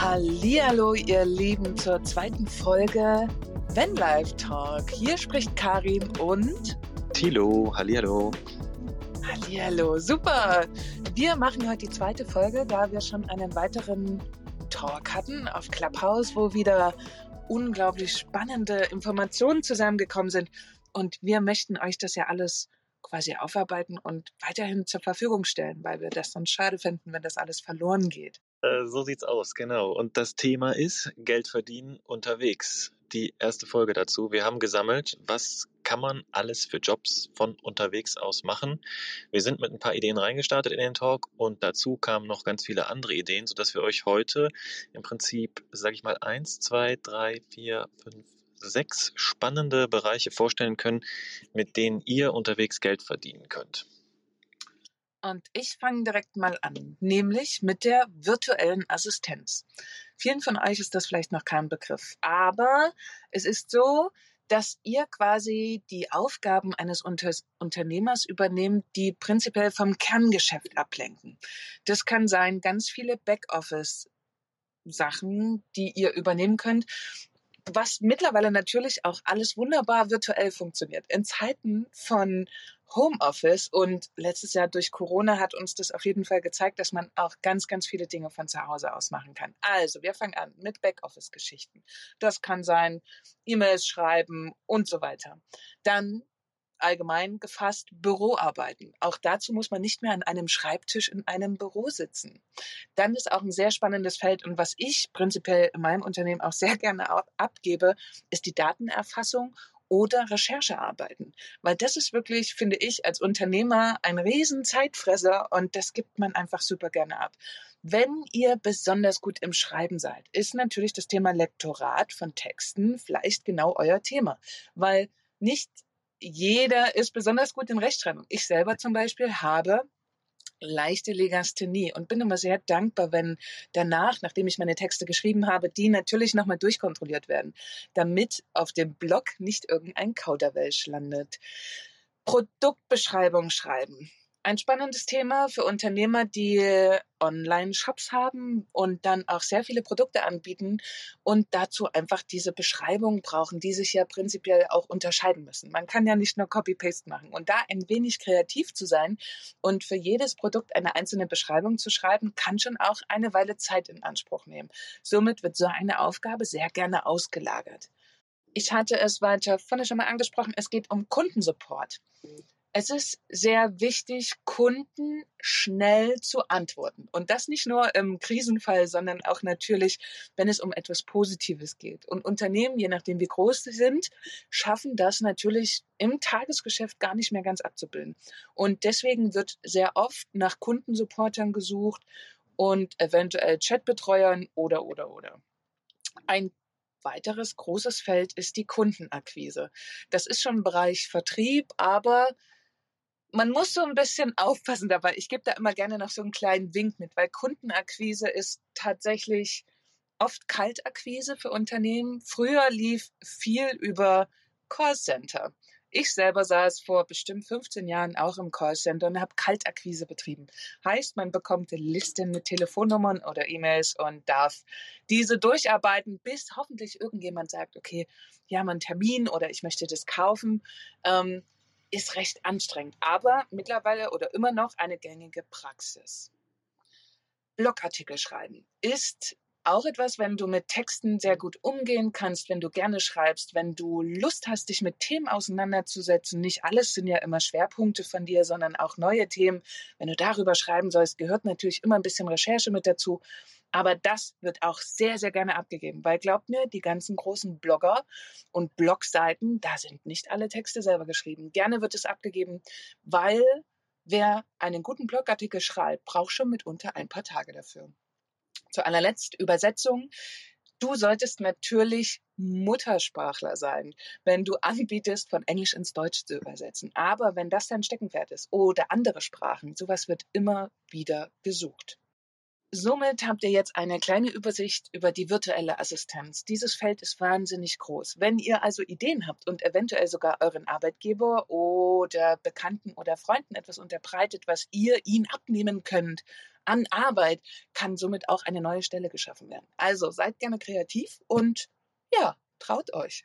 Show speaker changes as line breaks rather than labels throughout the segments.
Hallihallo, ihr Lieben, zur zweiten Folge Wenn Live Talk. Hier spricht Karin und
Tilo. Hallihallo.
Hallihallo, super. Wir machen heute die zweite Folge, da wir schon einen weiteren Talk hatten auf Clubhouse, wo wieder unglaublich spannende Informationen zusammengekommen sind. Und wir möchten euch das ja alles quasi aufarbeiten und weiterhin zur Verfügung stellen, weil wir das sonst schade finden, wenn das alles verloren geht.
Äh, so sieht's aus, genau. Und das Thema ist Geld verdienen unterwegs. Die erste Folge dazu. Wir haben gesammelt, was kann man alles für Jobs von unterwegs aus machen. Wir sind mit ein paar Ideen reingestartet in den Talk und dazu kamen noch ganz viele andere Ideen, sodass wir euch heute im Prinzip, sage ich mal, eins, zwei, drei, vier, fünf, sechs spannende Bereiche vorstellen können, mit denen ihr unterwegs Geld verdienen könnt.
Und ich fange direkt mal an, nämlich mit der virtuellen Assistenz. Vielen von euch ist das vielleicht noch kein Begriff, aber es ist so, dass ihr quasi die Aufgaben eines Unter Unternehmers übernehmt, die prinzipiell vom Kerngeschäft ablenken. Das kann sein ganz viele Backoffice Sachen, die ihr übernehmen könnt was mittlerweile natürlich auch alles wunderbar virtuell funktioniert. In Zeiten von Homeoffice und letztes Jahr durch Corona hat uns das auf jeden Fall gezeigt, dass man auch ganz, ganz viele Dinge von zu Hause aus machen kann. Also, wir fangen an mit Backoffice-Geschichten. Das kann sein E-Mails schreiben und so weiter. Dann allgemein gefasst Büroarbeiten. Auch dazu muss man nicht mehr an einem Schreibtisch in einem Büro sitzen. Dann ist auch ein sehr spannendes Feld und was ich prinzipiell in meinem Unternehmen auch sehr gerne abgebe, ist die Datenerfassung oder Recherchearbeiten. Weil das ist wirklich, finde ich, als Unternehmer ein riesen Zeitfresser und das gibt man einfach super gerne ab. Wenn ihr besonders gut im Schreiben seid, ist natürlich das Thema Lektorat von Texten vielleicht genau euer Thema. Weil nicht jeder ist besonders gut in Rechtschreibung. Ich selber zum Beispiel habe leichte Legasthenie und bin immer sehr dankbar, wenn danach, nachdem ich meine Texte geschrieben habe, die natürlich nochmal durchkontrolliert werden, damit auf dem Blog nicht irgendein Kauderwelsch landet. Produktbeschreibung schreiben ein spannendes Thema für Unternehmer, die Online-Shops haben und dann auch sehr viele Produkte anbieten und dazu einfach diese Beschreibung brauchen, die sich ja prinzipiell auch unterscheiden müssen. Man kann ja nicht nur Copy-Paste machen und da ein wenig kreativ zu sein und für jedes Produkt eine einzelne Beschreibung zu schreiben, kann schon auch eine Weile Zeit in Anspruch nehmen. Somit wird so eine Aufgabe sehr gerne ausgelagert. Ich hatte es weiter vorne schon mal angesprochen, es geht um Kundensupport es ist sehr wichtig, Kunden schnell zu antworten. Und das nicht nur im Krisenfall, sondern auch natürlich, wenn es um etwas Positives geht. Und Unternehmen, je nachdem wie groß sie sind, schaffen das natürlich im Tagesgeschäft gar nicht mehr ganz abzubilden. Und deswegen wird sehr oft nach Kundensupportern gesucht und eventuell Chatbetreuern oder, oder, oder. Ein weiteres großes Feld ist die Kundenakquise. Das ist schon Bereich Vertrieb, aber man muss so ein bisschen aufpassen dabei. Ich gebe da immer gerne noch so einen kleinen Wink mit, weil Kundenakquise ist tatsächlich oft Kaltakquise für Unternehmen. Früher lief viel über Callcenter. Ich selber saß vor bestimmt 15 Jahren auch im Callcenter und habe Kaltakquise betrieben. Heißt, man bekommt Listen mit Telefonnummern oder E-Mails und darf diese durcharbeiten, bis hoffentlich irgendjemand sagt, okay, ja, mal einen Termin oder ich möchte das kaufen. Ähm, ist recht anstrengend, aber mittlerweile oder immer noch eine gängige Praxis. Blogartikel schreiben ist auch etwas, wenn du mit Texten sehr gut umgehen kannst, wenn du gerne schreibst, wenn du Lust hast, dich mit Themen auseinanderzusetzen. Nicht alles sind ja immer Schwerpunkte von dir, sondern auch neue Themen. Wenn du darüber schreiben sollst, gehört natürlich immer ein bisschen Recherche mit dazu. Aber das wird auch sehr, sehr gerne abgegeben, weil glaubt mir, die ganzen großen Blogger und Blogseiten, da sind nicht alle Texte selber geschrieben. Gerne wird es abgegeben, weil wer einen guten Blogartikel schreibt, braucht schon mitunter ein paar Tage dafür. Zu allerletzt Übersetzung. Du solltest natürlich Muttersprachler sein, wenn du anbietest, von Englisch ins Deutsch zu übersetzen. Aber wenn das dein Steckenpferd ist oder andere Sprachen, sowas wird immer wieder gesucht. Somit habt ihr jetzt eine kleine Übersicht über die virtuelle Assistenz. Dieses Feld ist wahnsinnig groß. Wenn ihr also Ideen habt und eventuell sogar euren Arbeitgeber oder Bekannten oder Freunden etwas unterbreitet, was ihr ihn abnehmen könnt, an Arbeit kann somit auch eine neue Stelle geschaffen werden. Also seid gerne kreativ und ja, traut euch.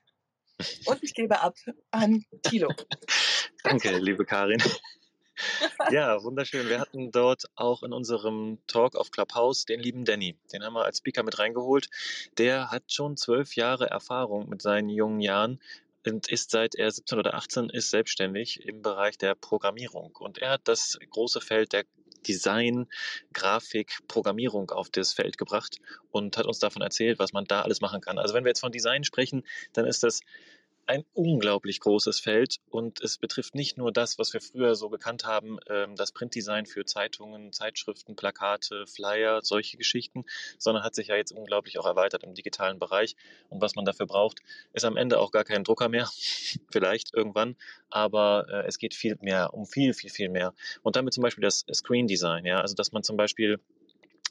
Und ich gebe ab an Thilo.
Danke, liebe Karin. Ja, wunderschön. Wir hatten dort auch in unserem Talk auf Clubhouse den lieben Danny. Den haben wir als Speaker mit reingeholt. Der hat schon zwölf Jahre Erfahrung mit seinen jungen Jahren und ist seit er 17 oder 18 ist selbstständig im Bereich der Programmierung. Und er hat das große Feld der Design, Grafik, Programmierung auf das Feld gebracht und hat uns davon erzählt, was man da alles machen kann. Also wenn wir jetzt von Design sprechen, dann ist das ein unglaublich großes Feld und es betrifft nicht nur das, was wir früher so gekannt haben, ähm, das Printdesign für Zeitungen, Zeitschriften, Plakate, Flyer, solche Geschichten, sondern hat sich ja jetzt unglaublich auch erweitert im digitalen Bereich. Und was man dafür braucht, ist am Ende auch gar kein Drucker mehr, vielleicht irgendwann, aber äh, es geht viel mehr, um viel, viel, viel mehr. Und damit zum Beispiel das Screen Design, ja, also dass man zum Beispiel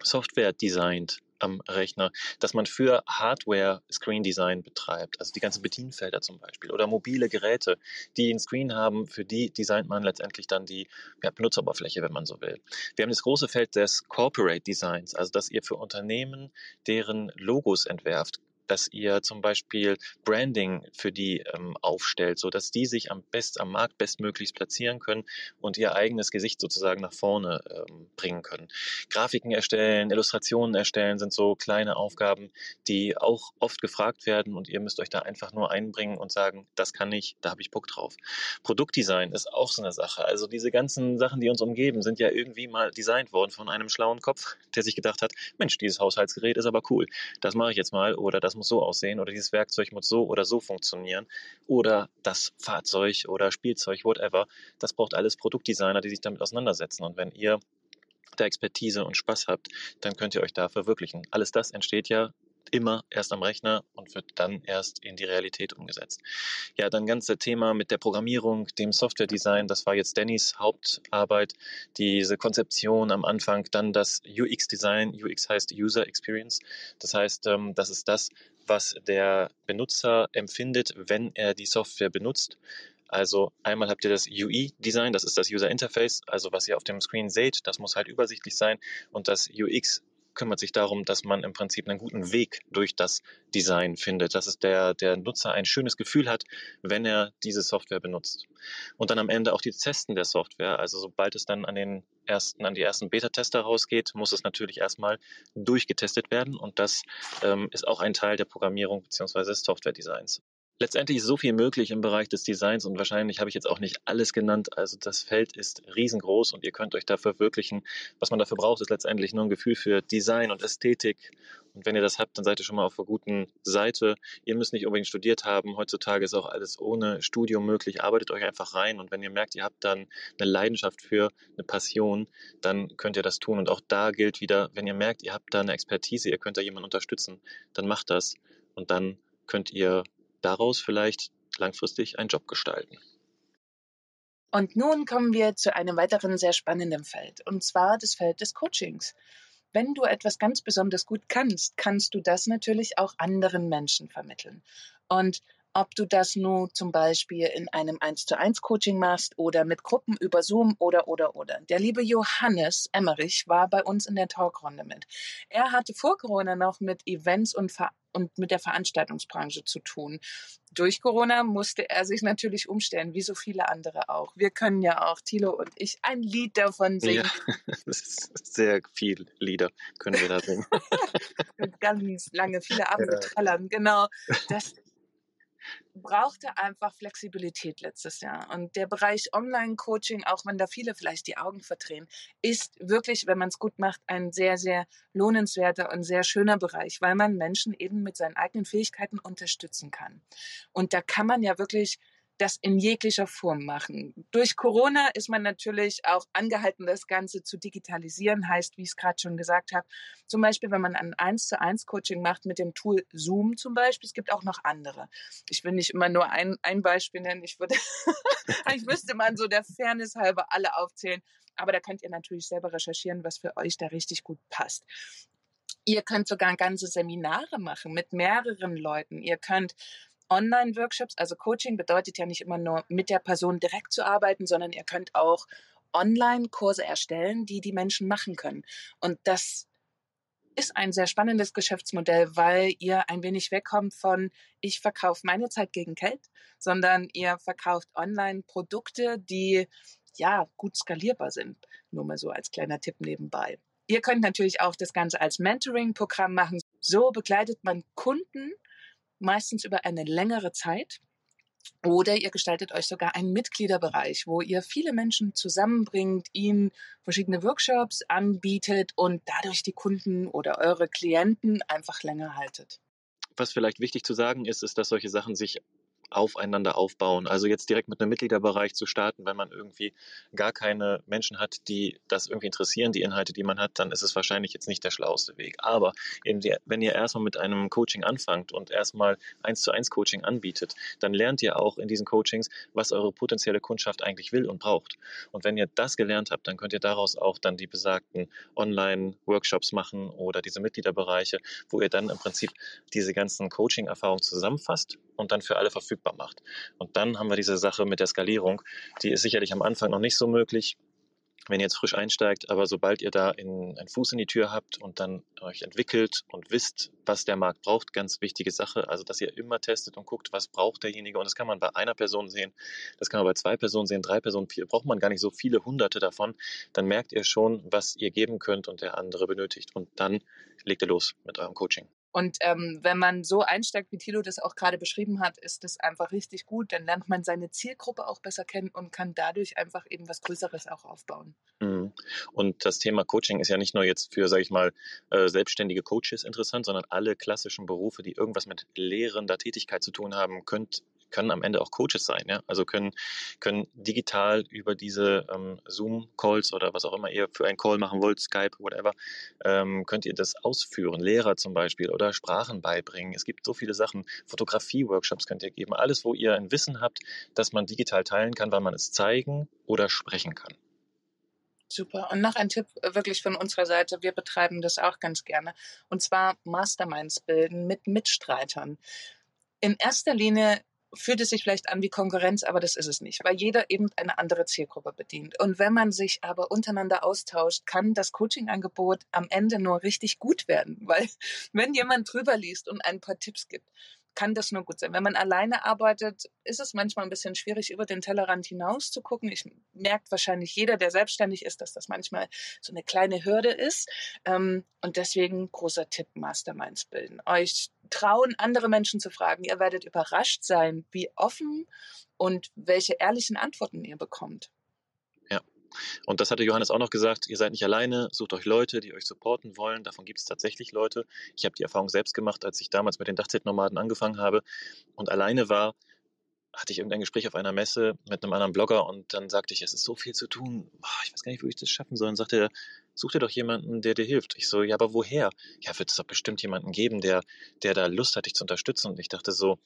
Software designt am Rechner, dass man für Hardware Screen Design betreibt, also die ganzen Bedienfelder zum Beispiel oder mobile Geräte, die einen Screen haben, für die designt man letztendlich dann die ja, Benutzeroberfläche, wenn man so will. Wir haben das große Feld des Corporate Designs, also dass ihr für Unternehmen deren Logos entwerft, dass ihr zum Beispiel Branding für die ähm, aufstellt, so dass die sich am best am Markt bestmöglichst platzieren können und ihr eigenes Gesicht sozusagen nach vorne ähm, bringen können. Grafiken erstellen, Illustrationen erstellen sind so kleine Aufgaben, die auch oft gefragt werden und ihr müsst euch da einfach nur einbringen und sagen, das kann ich, da habe ich Bock drauf. Produktdesign ist auch so eine Sache. Also diese ganzen Sachen, die uns umgeben, sind ja irgendwie mal designt worden von einem schlauen Kopf, der sich gedacht hat, Mensch, dieses Haushaltsgerät ist aber cool, das mache ich jetzt mal oder das das muss so aussehen oder dieses Werkzeug muss so oder so funktionieren oder das Fahrzeug oder Spielzeug, whatever. Das braucht alles Produktdesigner, die sich damit auseinandersetzen. Und wenn ihr der Expertise und Spaß habt, dann könnt ihr euch da verwirklichen. Alles das entsteht ja immer erst am Rechner und wird dann erst in die Realität umgesetzt. Ja, dann ganze Thema mit der Programmierung, dem Software-Design, das war jetzt Dannys Hauptarbeit, diese Konzeption am Anfang, dann das UX-Design, UX heißt User Experience, das heißt, ähm, das ist das, was der Benutzer empfindet, wenn er die Software benutzt. Also einmal habt ihr das UI-Design, das ist das User Interface, also was ihr auf dem Screen seht, das muss halt übersichtlich sein und das UX kümmert sich darum, dass man im Prinzip einen guten Weg durch das Design findet, dass es der, der Nutzer ein schönes Gefühl hat, wenn er diese Software benutzt. Und dann am Ende auch die Testen der Software. Also sobald es dann an den ersten, an die ersten Beta-Tester rausgeht, muss es natürlich erstmal durchgetestet werden. Und das ähm, ist auch ein Teil der Programmierung beziehungsweise des Software-Designs. Letztendlich ist so viel möglich im Bereich des Designs und wahrscheinlich habe ich jetzt auch nicht alles genannt. Also das Feld ist riesengroß und ihr könnt euch da verwirklichen. Was man dafür braucht, ist letztendlich nur ein Gefühl für Design und Ästhetik. Und wenn ihr das habt, dann seid ihr schon mal auf der guten Seite. Ihr müsst nicht unbedingt studiert haben. Heutzutage ist auch alles ohne Studium möglich. Arbeitet euch einfach rein und wenn ihr merkt, ihr habt dann eine Leidenschaft für eine Passion, dann könnt ihr das tun. Und auch da gilt wieder, wenn ihr merkt, ihr habt da eine Expertise, ihr könnt da jemanden unterstützen, dann macht das und dann könnt ihr daraus vielleicht langfristig einen Job gestalten.
Und nun kommen wir zu einem weiteren sehr spannenden Feld, und zwar das Feld des Coachings. Wenn du etwas ganz besonders gut kannst, kannst du das natürlich auch anderen Menschen vermitteln. Und ob du das nun zum Beispiel in einem 1 zu 1 Coaching machst oder mit Gruppen über Zoom oder, oder, oder. Der liebe Johannes Emmerich war bei uns in der Talkrunde mit. Er hatte vor Corona noch mit Events und, Ver und mit der Veranstaltungsbranche zu tun. Durch Corona musste er sich natürlich umstellen, wie so viele andere auch. Wir können ja auch, Thilo und ich, ein Lied davon singen.
Ja, sehr viel Lieder können wir da singen.
Ganz lange, viele Abende ja. trällern, genau. Das, brauchte einfach Flexibilität letztes Jahr. Und der Bereich Online-Coaching, auch wenn da viele vielleicht die Augen verdrehen, ist wirklich, wenn man es gut macht, ein sehr, sehr lohnenswerter und sehr schöner Bereich, weil man Menschen eben mit seinen eigenen Fähigkeiten unterstützen kann. Und da kann man ja wirklich das in jeglicher Form machen. Durch Corona ist man natürlich auch angehalten, das Ganze zu digitalisieren, heißt, wie ich es gerade schon gesagt habe, zum Beispiel, wenn man ein 1 zu 1 Coaching macht mit dem Tool Zoom zum Beispiel, es gibt auch noch andere. Ich will nicht immer nur ein, ein Beispiel nennen, ich würde, ich müsste man so der Fairness halber alle aufzählen, aber da könnt ihr natürlich selber recherchieren, was für euch da richtig gut passt. Ihr könnt sogar ganze Seminare machen mit mehreren Leuten. Ihr könnt Online-Workshops, also Coaching bedeutet ja nicht immer nur mit der Person direkt zu arbeiten, sondern ihr könnt auch Online-Kurse erstellen, die die Menschen machen können. Und das ist ein sehr spannendes Geschäftsmodell, weil ihr ein wenig wegkommt von, ich verkaufe meine Zeit gegen Geld, sondern ihr verkauft Online-Produkte, die ja gut skalierbar sind. Nur mal so als kleiner Tipp nebenbei. Ihr könnt natürlich auch das Ganze als Mentoring-Programm machen. So begleitet man Kunden meistens über eine längere Zeit. Oder ihr gestaltet euch sogar einen Mitgliederbereich, wo ihr viele Menschen zusammenbringt, ihnen verschiedene Workshops anbietet und dadurch die Kunden oder eure Klienten einfach länger haltet.
Was vielleicht wichtig zu sagen ist, ist, dass solche Sachen sich aufeinander aufbauen. Also jetzt direkt mit einem Mitgliederbereich zu starten, wenn man irgendwie gar keine Menschen hat, die das irgendwie interessieren, die Inhalte, die man hat, dann ist es wahrscheinlich jetzt nicht der schlauste Weg. Aber wenn ihr erstmal mit einem Coaching anfangt und erstmal eins zu eins Coaching anbietet, dann lernt ihr auch in diesen Coachings, was eure potenzielle Kundschaft eigentlich will und braucht. Und wenn ihr das gelernt habt, dann könnt ihr daraus auch dann die besagten Online-Workshops machen oder diese Mitgliederbereiche, wo ihr dann im Prinzip diese ganzen Coaching-Erfahrungen zusammenfasst und dann für alle verfügbar macht. Und dann haben wir diese Sache mit der Skalierung. Die ist sicherlich am Anfang noch nicht so möglich, wenn ihr jetzt frisch einsteigt, aber sobald ihr da in, einen Fuß in die Tür habt und dann euch entwickelt und wisst, was der Markt braucht, ganz wichtige Sache, also dass ihr immer testet und guckt, was braucht derjenige und das kann man bei einer Person sehen, das kann man bei zwei Personen sehen, drei Personen, vier, braucht man gar nicht so viele hunderte davon, dann merkt ihr schon, was ihr geben könnt und der andere benötigt und dann legt ihr los mit eurem Coaching.
Und ähm, wenn man so einsteigt, wie Thilo das auch gerade beschrieben hat, ist das einfach richtig gut. Dann lernt man seine Zielgruppe auch besser kennen und kann dadurch einfach eben was Größeres auch aufbauen.
Mhm. Und das Thema Coaching ist ja nicht nur jetzt für, sage ich mal, äh, selbstständige Coaches interessant, sondern alle klassischen Berufe, die irgendwas mit lehrender Tätigkeit zu tun haben, könnt können am Ende auch Coaches sein, ja. Also können, können digital über diese ähm, Zoom-Calls oder was auch immer ihr für einen Call machen wollt, Skype, whatever, ähm, könnt ihr das ausführen. Lehrer zum Beispiel oder Sprachen beibringen. Es gibt so viele Sachen. Fotografie-Workshops könnt ihr geben. Alles, wo ihr ein Wissen habt, das man digital teilen kann, weil man es zeigen oder sprechen kann.
Super. Und noch ein Tipp äh, wirklich von unserer Seite. Wir betreiben das auch ganz gerne. Und zwar Masterminds bilden mit Mitstreitern. In erster Linie fühlt es sich vielleicht an wie Konkurrenz, aber das ist es nicht, weil jeder eben eine andere Zielgruppe bedient. Und wenn man sich aber untereinander austauscht, kann das Coaching-Angebot am Ende nur richtig gut werden, weil wenn jemand drüber liest und ein paar Tipps gibt, kann das nur gut sein. Wenn man alleine arbeitet, ist es manchmal ein bisschen schwierig, über den Tellerrand hinaus zu gucken. Ich merkt wahrscheinlich jeder, der selbstständig ist, dass das manchmal so eine kleine Hürde ist. Ähm, und deswegen großer Tipp, Masterminds bilden. Euch trauen, andere Menschen zu fragen. Ihr werdet überrascht sein, wie offen und welche ehrlichen Antworten ihr bekommt.
Und das hatte Johannes auch noch gesagt, ihr seid nicht alleine, sucht euch Leute, die euch supporten wollen. Davon gibt es tatsächlich Leute. Ich habe die Erfahrung selbst gemacht, als ich damals mit den Dachzeltnomaden angefangen habe und alleine war, hatte ich irgendein Gespräch auf einer Messe mit einem anderen Blogger und dann sagte ich, es ist so viel zu tun, ich weiß gar nicht, wo ich das schaffen soll. Und sagte er, such dir doch jemanden, der dir hilft. Ich so, ja, aber woher? Ja, wird es doch bestimmt jemanden geben, der, der da Lust hat, dich zu unterstützen. Und ich dachte so,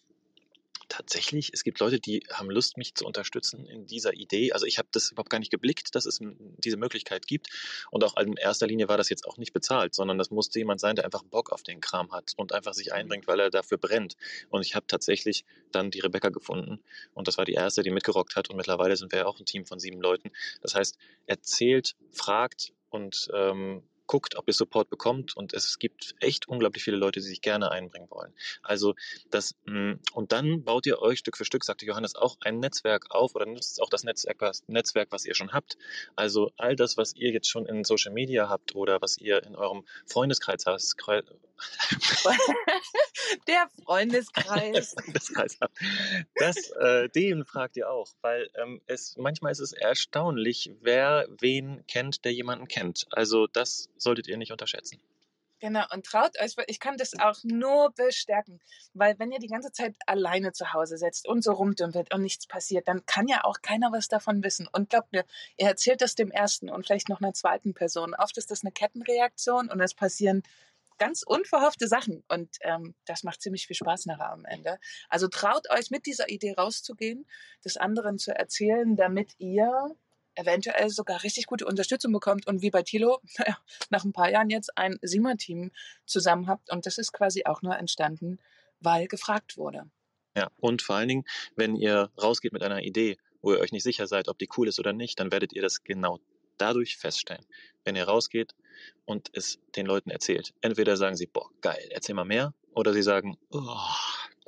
tatsächlich, es gibt Leute, die haben Lust, mich zu unterstützen in dieser Idee. Also ich habe das überhaupt gar nicht geblickt, dass es diese Möglichkeit gibt. Und auch in erster Linie war das jetzt auch nicht bezahlt, sondern das musste jemand sein, der einfach Bock auf den Kram hat und einfach sich einbringt, weil er dafür brennt. Und ich habe tatsächlich dann die Rebecca gefunden. Und das war die erste, die mitgerockt hat. Und mittlerweile sind wir ja auch ein Team von sieben Leuten. Das heißt, erzählt, fragt und ähm, guckt, ob ihr Support bekommt und es gibt echt unglaublich viele Leute, die sich gerne einbringen wollen. Also das mm, und dann baut ihr euch Stück für Stück, sagte Johannes, auch ein Netzwerk auf oder nutzt auch das Netzwerk, was, Netzwerk, was ihr schon habt. Also all das, was ihr jetzt schon in Social Media habt oder was ihr in eurem Freundeskreis habt,
der Freundeskreis.
Freundeskreis habt. Das, äh, den fragt ihr auch, weil ähm, es manchmal ist es erstaunlich, wer wen kennt, der jemanden kennt. Also das solltet ihr nicht unterschätzen.
Genau, und traut euch, ich kann das auch nur bestärken, weil wenn ihr die ganze Zeit alleine zu Hause sitzt und so rumdümpelt und nichts passiert, dann kann ja auch keiner was davon wissen. Und glaubt mir, ihr erzählt das dem ersten und vielleicht noch einer zweiten Person. Oft ist das eine Kettenreaktion und es passieren ganz unverhoffte Sachen und ähm, das macht ziemlich viel Spaß nachher am Ende. Also traut euch mit dieser Idee rauszugehen, das anderen zu erzählen, damit ihr eventuell sogar richtig gute Unterstützung bekommt und wie bei naja, nach ein paar Jahren jetzt ein Sima-Team zusammen habt. Und das ist quasi auch nur entstanden, weil gefragt wurde.
Ja, und vor allen Dingen, wenn ihr rausgeht mit einer Idee wo ihr euch nicht sicher seid, ob die cool ist oder nicht, dann werdet ihr das genau dadurch feststellen. Wenn ihr rausgeht und es den Leuten erzählt. Entweder sagen sie, boah, geil, erzähl mal mehr, oder sie sagen, oh.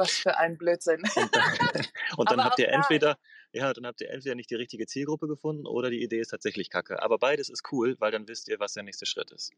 Was für ein Blödsinn.
Und dann, und dann habt ihr entweder, ja, dann habt ihr entweder nicht die richtige Zielgruppe gefunden oder die Idee ist tatsächlich kacke. Aber beides ist cool, weil dann wisst ihr, was der nächste Schritt ist.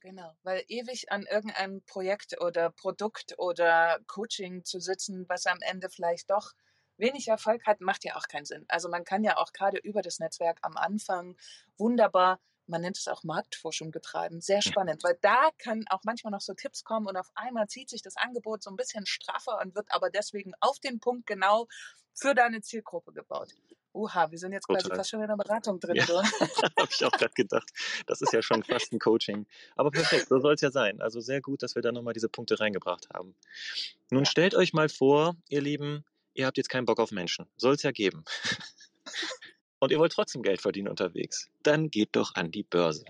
Genau, weil ewig an irgendeinem Projekt oder Produkt oder Coaching zu sitzen, was am Ende vielleicht doch wenig Erfolg hat, macht ja auch keinen Sinn. Also man kann ja auch gerade über das Netzwerk am Anfang wunderbar, man nennt es auch Marktforschung betreiben. Sehr spannend, weil da kann auch manchmal noch so Tipps kommen und auf einmal zieht sich das Angebot so ein bisschen straffer und wird aber deswegen auf den Punkt genau für deine Zielgruppe gebaut. Oha, wir sind jetzt quasi fast schon in der Beratung drin. Ja,
habe ich auch gerade gedacht. Das ist ja schon fast ein Coaching. Aber perfekt, so soll es ja sein. Also sehr gut, dass wir da nochmal diese Punkte reingebracht haben. Nun ja. stellt euch mal vor, ihr Lieben, ihr habt jetzt keinen Bock auf Menschen. Soll es ja geben. Und ihr wollt trotzdem Geld verdienen unterwegs. Dann geht doch an die Börse.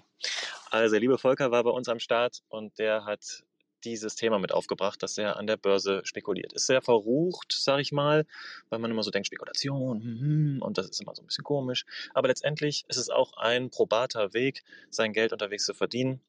Also, der liebe Volker war bei uns am Start und der hat dieses Thema mit aufgebracht, dass er an der Börse spekuliert. Ist sehr verrucht, sag ich mal, weil man immer so denkt, Spekulation, hm, hm, und das ist immer so ein bisschen komisch. Aber letztendlich ist es auch ein probater Weg, sein Geld unterwegs zu verdienen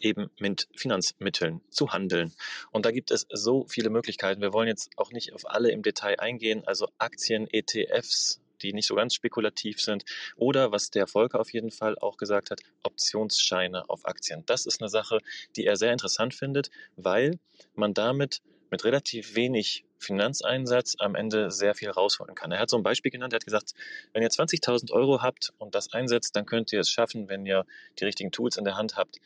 eben mit Finanzmitteln zu handeln. Und da gibt es so viele Möglichkeiten. Wir wollen jetzt auch nicht auf alle im Detail eingehen. Also Aktien, ETFs, die nicht so ganz spekulativ sind. Oder was der Volker auf jeden Fall auch gesagt hat, Optionsscheine auf Aktien. Das ist eine Sache, die er sehr interessant findet, weil man damit mit relativ wenig Finanzeinsatz am Ende sehr viel rausholen kann. Er hat so ein Beispiel genannt, er hat gesagt, wenn ihr 20.000 Euro habt und das einsetzt, dann könnt ihr es schaffen, wenn ihr die richtigen Tools in der Hand habt,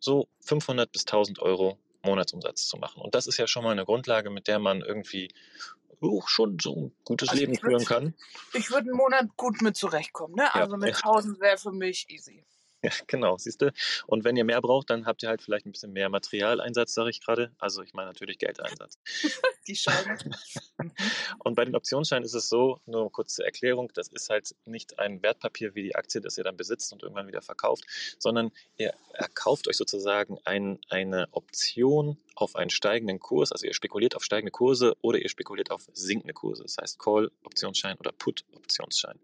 so 500 bis 1000 Euro Monatsumsatz zu machen. Und das ist ja schon mal eine Grundlage, mit der man irgendwie auch schon so ein gutes also Leben führen kann.
Ich würde einen Monat gut mit zurechtkommen. Ne? Also ja, mit 1000 wäre für mich easy.
Ja, genau, siehst du. Und wenn ihr mehr braucht, dann habt ihr halt vielleicht ein bisschen mehr Materialeinsatz, sage ich gerade. Also ich meine natürlich Geldeinsatz.
Die Scheine.
und bei den Optionsscheinen ist es so, nur kurz zur Erklärung, das ist halt nicht ein Wertpapier wie die Aktie, das ihr dann besitzt und irgendwann wieder verkauft, sondern ihr erkauft euch sozusagen ein, eine Option auf einen steigenden Kurs, also ihr spekuliert auf steigende Kurse oder ihr spekuliert auf sinkende Kurse. Das heißt Call-Optionsschein oder Put-Optionsschein.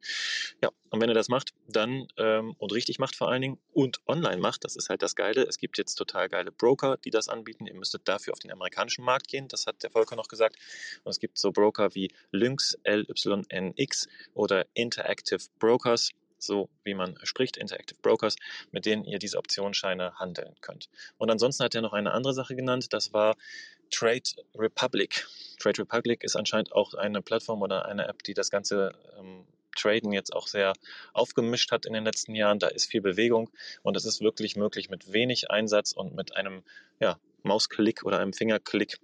Ja, und wenn ihr das macht, dann ähm, und richtig macht vor allen Dingen und online macht, das ist halt das Geile. Es gibt jetzt total geile Broker, die das anbieten. Ihr müsstet dafür auf den amerikanischen Markt gehen. Das hat der Volker noch gesagt. Und es gibt so Broker wie Lynx, LYNX oder Interactive Brokers so wie man spricht, Interactive Brokers, mit denen ihr diese Optionsscheine handeln könnt. Und ansonsten hat er noch eine andere Sache genannt, das war Trade Republic. Trade Republic ist anscheinend auch eine Plattform oder eine App, die das ganze ähm, Traden jetzt auch sehr aufgemischt hat in den letzten Jahren. Da ist viel Bewegung und es ist wirklich möglich, mit wenig Einsatz und mit einem ja, Mausklick oder einem Fingerklick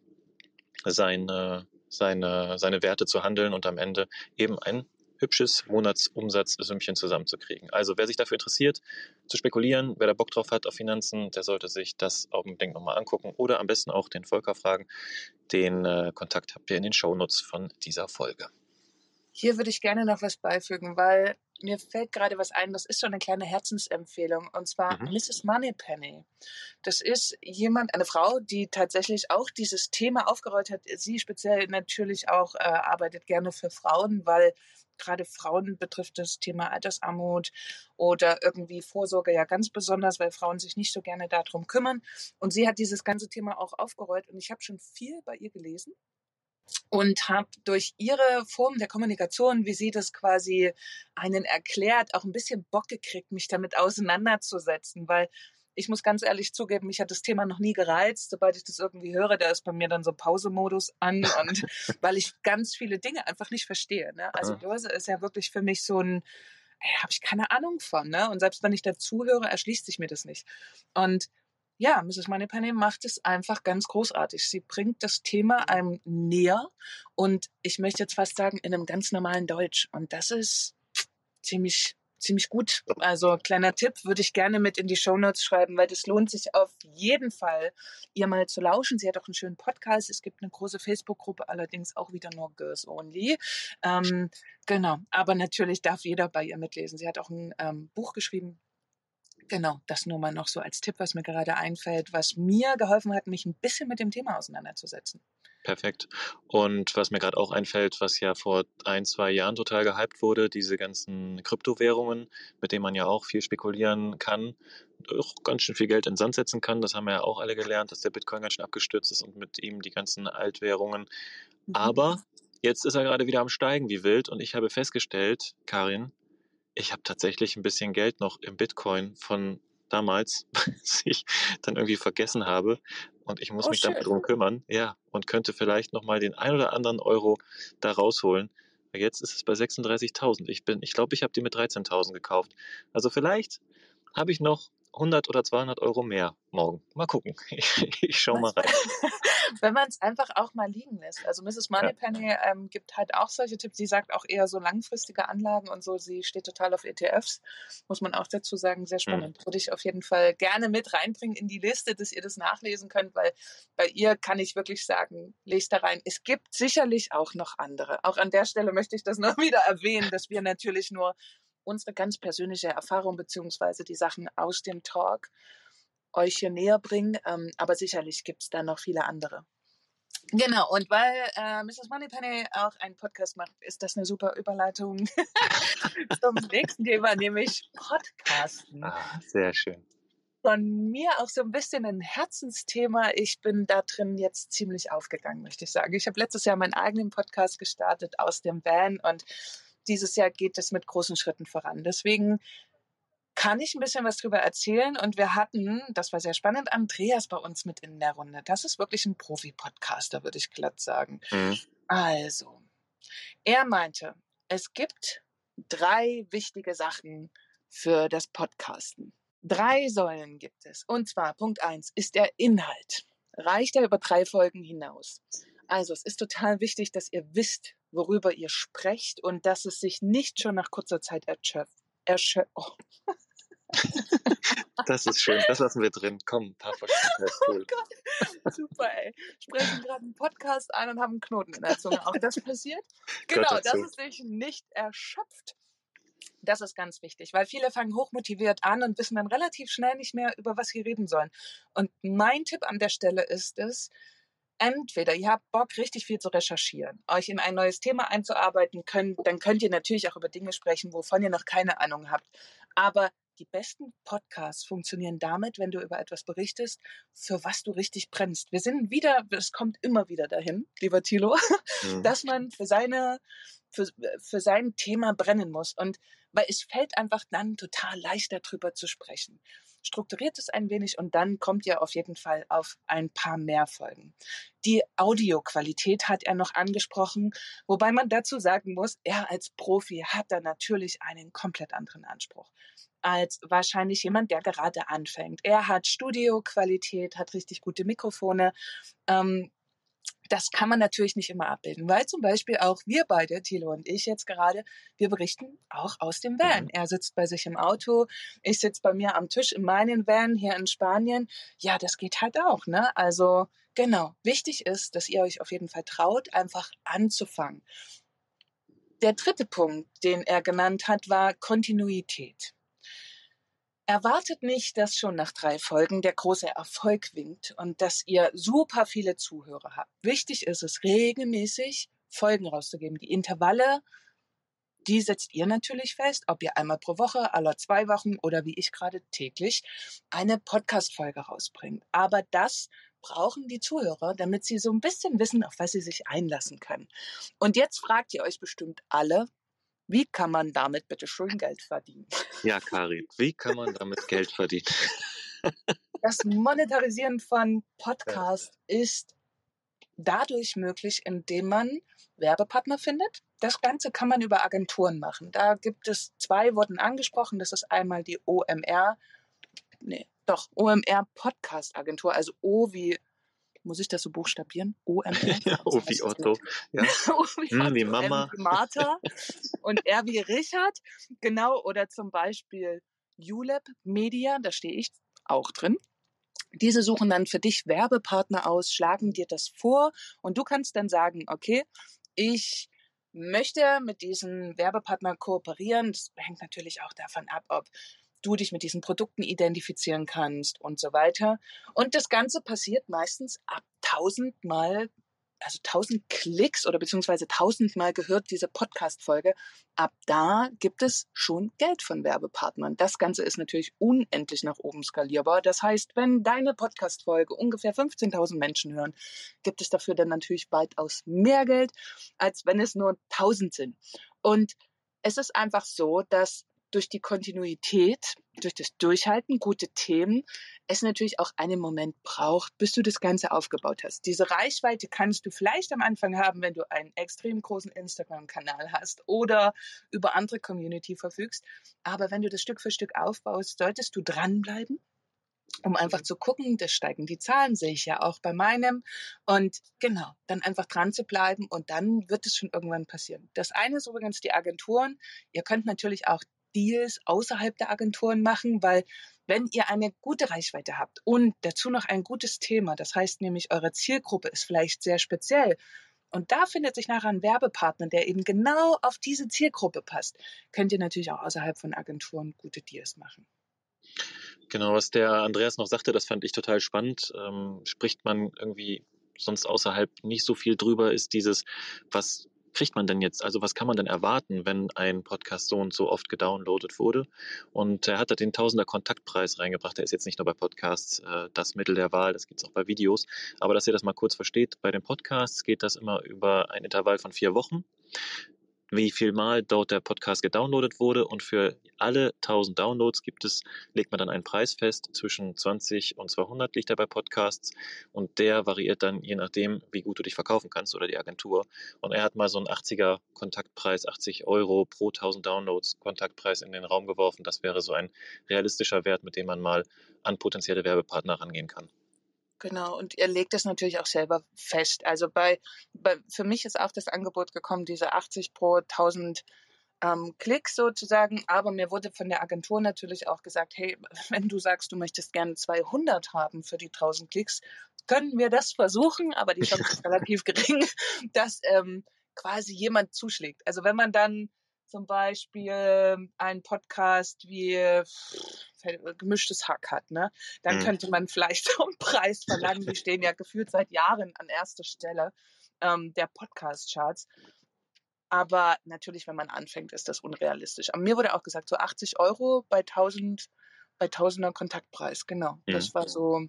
seine, seine, seine Werte zu handeln und am Ende eben ein hübsches Monatsumsatzsümmchen zusammenzukriegen. Also wer sich dafür interessiert, zu spekulieren, wer da Bock drauf hat auf Finanzen, der sollte sich das unbedingt nochmal angucken oder am besten auch den Volker fragen. Den äh, Kontakt habt ihr in den Shownotes von dieser Folge.
Hier würde ich gerne noch was beifügen, weil mir fällt gerade was ein, das ist so eine kleine Herzensempfehlung, und zwar mhm. Mrs. Moneypenny. Das ist jemand, eine Frau, die tatsächlich auch dieses Thema aufgerollt hat. Sie speziell natürlich auch äh, arbeitet gerne für Frauen, weil gerade Frauen betrifft das Thema Altersarmut oder irgendwie Vorsorge ja ganz besonders, weil Frauen sich nicht so gerne darum kümmern. Und sie hat dieses ganze Thema auch aufgerollt und ich habe schon viel bei ihr gelesen und habe durch ihre Form der Kommunikation, wie sie das quasi einen erklärt, auch ein bisschen Bock gekriegt, mich damit auseinanderzusetzen, weil ich muss ganz ehrlich zugeben, mich hat das Thema noch nie gereizt. Sobald ich das irgendwie höre, da ist bei mir dann so Pausemodus an und weil ich ganz viele Dinge einfach nicht verstehe. Ne? Also Börse ist ja wirklich für mich so ein, habe ich keine Ahnung von. Ne? Und selbst wenn ich dazuhöre, erschließt sich mir das nicht. Und ja, Mrs. Moneypenny macht es einfach ganz großartig. Sie bringt das Thema einem näher und ich möchte jetzt fast sagen, in einem ganz normalen Deutsch. Und das ist ziemlich ziemlich gut. Also kleiner Tipp würde ich gerne mit in die Show Notes schreiben, weil das lohnt sich auf jeden Fall, ihr mal zu lauschen. Sie hat auch einen schönen Podcast. Es gibt eine große Facebook-Gruppe, allerdings auch wieder nur Girls Only. Ähm, genau, aber natürlich darf jeder bei ihr mitlesen. Sie hat auch ein ähm, Buch geschrieben, Genau, das nur mal noch so als Tipp, was mir gerade einfällt, was mir geholfen hat, mich ein bisschen mit dem Thema auseinanderzusetzen.
Perfekt. Und was mir gerade auch einfällt, was ja vor ein, zwei Jahren total gehypt wurde, diese ganzen Kryptowährungen, mit denen man ja auch viel spekulieren kann, auch ganz schön viel Geld in den Sand setzen kann. Das haben wir ja auch alle gelernt, dass der Bitcoin ganz schön abgestürzt ist und mit ihm die ganzen Altwährungen. Mhm. Aber jetzt ist er gerade wieder am Steigen wie wild und ich habe festgestellt, Karin, ich habe tatsächlich ein bisschen Geld noch im Bitcoin von damals, was ich dann irgendwie vergessen habe. Und ich muss oh, mich schön. dann drum kümmern. Ja, und könnte vielleicht nochmal den ein oder anderen Euro da rausholen. Jetzt ist es bei 36.000. Ich bin, ich glaube, ich habe die mit 13.000 gekauft. Also vielleicht habe ich noch 100 oder 200 Euro mehr morgen. Mal gucken. Ich, ich schau mal rein.
Wenn man es einfach auch mal liegen lässt. Also Mrs. Moneypenny ja. ähm, gibt halt auch solche Tipps. Sie sagt auch eher so langfristige Anlagen und so. Sie steht total auf ETFs. Muss man auch dazu sagen, sehr hm. spannend. Mhm. Würde ich auf jeden Fall gerne mit reinbringen in die Liste, dass ihr das nachlesen könnt, weil bei ihr kann ich wirklich sagen, lest da rein. Es gibt sicherlich auch noch andere. Auch an der Stelle möchte ich das nur wieder erwähnen, dass wir natürlich nur unsere ganz persönliche Erfahrung beziehungsweise die Sachen aus dem Talk euch hier näher bringen. Ähm, aber sicherlich gibt es da noch viele andere. Genau, und weil äh, Mrs. Moneypenny auch einen Podcast macht, ist das eine super Überleitung zum nächsten Thema, nämlich Podcasten.
Ah, sehr schön.
Von mir auch so ein bisschen ein Herzensthema. Ich bin da drin jetzt ziemlich aufgegangen, möchte ich sagen. Ich habe letztes Jahr meinen eigenen Podcast gestartet aus dem Van und dieses Jahr geht es mit großen Schritten voran. Deswegen kann ich ein bisschen was drüber erzählen. Und wir hatten, das war sehr spannend, Andreas bei uns mit in der Runde. Das ist wirklich ein Profi-Podcaster, würde ich glatt sagen. Mhm. Also, er meinte, es gibt drei wichtige Sachen für das Podcasten. Drei Säulen gibt es. Und zwar Punkt eins ist der Inhalt. Reicht er über drei Folgen hinaus? Also es ist total wichtig, dass ihr wisst, worüber ihr sprecht und dass es sich nicht schon nach kurzer Zeit erschöpft. Erschö oh.
Das ist schön, das lassen wir drin. Komm, ein paar Versprechen,
cool. Oh Super, ey. Sprechen gerade einen Podcast ein und haben einen Knoten in der Zunge. Auch das passiert? Genau, dass es sich nicht erschöpft. Das ist ganz wichtig, weil viele fangen hochmotiviert an und wissen dann relativ schnell nicht mehr, über was sie reden sollen. Und mein Tipp an der Stelle ist es, entweder ihr habt Bock, richtig viel zu recherchieren, euch in ein neues Thema einzuarbeiten könnt, dann könnt ihr natürlich auch über Dinge sprechen, wovon ihr noch keine Ahnung habt. Aber die besten Podcasts funktionieren damit, wenn du über etwas berichtest, für was du richtig brennst. Wir sind wieder, es kommt immer wieder dahin, lieber Thilo, mhm. dass man für seine, für, für sein Thema brennen muss. Und weil es fällt einfach dann total leicht darüber zu sprechen strukturiert es ein wenig und dann kommt ihr auf jeden Fall auf ein paar mehr Folgen. Die Audioqualität hat er noch angesprochen, wobei man dazu sagen muss, er als Profi hat da natürlich einen komplett anderen Anspruch als wahrscheinlich jemand, der gerade anfängt. Er hat Studioqualität, hat richtig gute Mikrofone. Ähm, das kann man natürlich nicht immer abbilden, weil zum Beispiel auch wir beide, Thilo und ich jetzt gerade, wir berichten auch aus dem Van. Mhm. Er sitzt bei sich im Auto, ich sitze bei mir am Tisch in meinem Van hier in Spanien. Ja, das geht halt auch, ne? Also genau, wichtig ist, dass ihr euch auf jeden Fall traut, einfach anzufangen. Der dritte Punkt, den er genannt hat, war Kontinuität. Erwartet nicht, dass schon nach drei Folgen der große Erfolg winkt und dass ihr super viele Zuhörer habt. Wichtig ist es, regelmäßig Folgen rauszugeben. Die Intervalle, die setzt ihr natürlich fest, ob ihr einmal pro Woche, alle zwei Wochen oder wie ich gerade täglich eine Podcast-Folge rausbringt. Aber das brauchen die Zuhörer, damit sie so ein bisschen wissen, auf was sie sich einlassen können. Und jetzt fragt ihr euch bestimmt alle, wie kann man damit bitte schön Geld verdienen?
Ja, Karin, wie kann man damit Geld verdienen?
Das Monetarisieren von Podcast ja. ist dadurch möglich, indem man Werbepartner findet. Das Ganze kann man über Agenturen machen. Da gibt es zwei, wurden angesprochen. Das ist einmal die OMR, nee, doch, OMR Podcast Agentur, also O wie muss ich das so buchstabieren? OMR?
ja, O wie Otto. Ja. o wie, hm, wie Mama.
wie Martha und R wie Richard. Genau, oder zum Beispiel ULab Media, da stehe ich auch drin. Diese suchen dann für dich Werbepartner aus, schlagen dir das vor und du kannst dann sagen, okay, ich möchte mit diesen Werbepartner kooperieren. Das hängt natürlich auch davon ab, ob du dich mit diesen Produkten identifizieren kannst und so weiter. Und das Ganze passiert meistens ab tausendmal also 1000 Klicks oder beziehungsweise 1000 Mal gehört diese Podcast-Folge, ab da gibt es schon Geld von Werbepartnern. Das Ganze ist natürlich unendlich nach oben skalierbar. Das heißt, wenn deine Podcast-Folge ungefähr 15.000 Menschen hören, gibt es dafür dann natürlich weitaus mehr Geld, als wenn es nur 1000 sind. Und es ist einfach so, dass durch die Kontinuität, durch das Durchhalten, gute Themen, es natürlich auch einen Moment braucht, bis du das Ganze aufgebaut hast. Diese Reichweite kannst du vielleicht am Anfang haben, wenn du einen extrem großen Instagram-Kanal hast oder über andere Community verfügst. Aber wenn du das Stück für Stück aufbaust, solltest du dranbleiben um einfach zu gucken, das steigen die Zahlen, sehe ich ja auch bei meinem. Und genau, dann einfach dran zu bleiben und dann wird es schon irgendwann passieren. Das eine ist übrigens die Agenturen. Ihr könnt natürlich auch Deals außerhalb der Agenturen machen, weil wenn ihr eine gute Reichweite habt und dazu noch ein gutes Thema, das heißt nämlich eure Zielgruppe ist vielleicht sehr speziell und da findet sich nachher ein Werbepartner, der eben genau auf diese Zielgruppe passt, könnt ihr natürlich auch außerhalb von Agenturen gute Deals machen.
Genau, was der Andreas noch sagte, das fand ich total spannend. Ähm, spricht man irgendwie sonst außerhalb nicht so viel drüber, ist dieses, was kriegt man denn jetzt? Also was kann man denn erwarten, wenn ein Podcast so und so oft gedownloadet wurde? Und er hat da den Tausender Kontaktpreis reingebracht. Der ist jetzt nicht nur bei Podcasts äh, das Mittel der Wahl, das gibt's auch bei Videos. Aber dass ihr das mal kurz versteht, bei den Podcasts geht das immer über ein Intervall von vier Wochen wie viel Mal dort der Podcast gedownloadet wurde. Und für alle 1000 Downloads gibt es, legt man dann einen Preis fest, zwischen 20 und 200 liegt er bei Podcasts. Und der variiert dann je nachdem, wie gut du dich verkaufen kannst oder die Agentur. Und er hat mal so einen 80er Kontaktpreis, 80 Euro pro 1000 Downloads Kontaktpreis in den Raum geworfen, das wäre so ein realistischer Wert, mit dem man mal an potenzielle Werbepartner rangehen kann.
Genau, und ihr legt es natürlich auch selber fest. Also bei, bei für mich ist auch das Angebot gekommen, diese 80 pro 1000 ähm, Klicks sozusagen, aber mir wurde von der Agentur natürlich auch gesagt, hey, wenn du sagst, du möchtest gerne 200 haben für die 1000 Klicks, können wir das versuchen, aber die Chance ist relativ gering, dass ähm, quasi jemand zuschlägt. Also wenn man dann zum Beispiel ein Podcast wie gemischtes Hack hat, ne? Dann mhm. könnte man vielleicht so einen Preis verlangen. Die stehen ja gefühlt seit Jahren an erster Stelle ähm, der Podcast-Charts. Aber natürlich, wenn man anfängt, ist das unrealistisch. Aber mir wurde auch gesagt, so 80 Euro bei 1000, bei 1000er Kontaktpreis. Genau. Mhm. Das war so